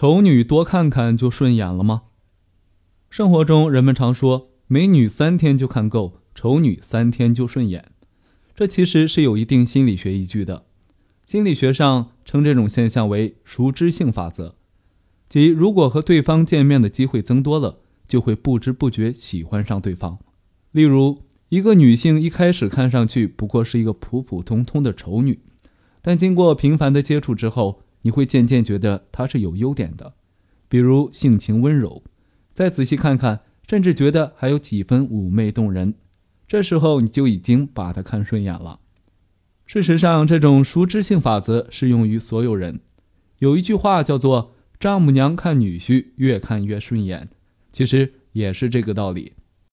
丑女多看看就顺眼了吗？生活中人们常说美女三天就看够，丑女三天就顺眼，这其实是有一定心理学依据的。心理学上称这种现象为熟知性法则，即如果和对方见面的机会增多了，就会不知不觉喜欢上对方。例如，一个女性一开始看上去不过是一个普普通通的丑女，但经过频繁的接触之后，你会渐渐觉得他是有优点的，比如性情温柔，再仔细看看，甚至觉得还有几分妩媚动人。这时候你就已经把他看顺眼了。事实上，这种熟知性法则适用于所有人。有一句话叫做“丈母娘看女婿越看越顺眼”，其实也是这个道理。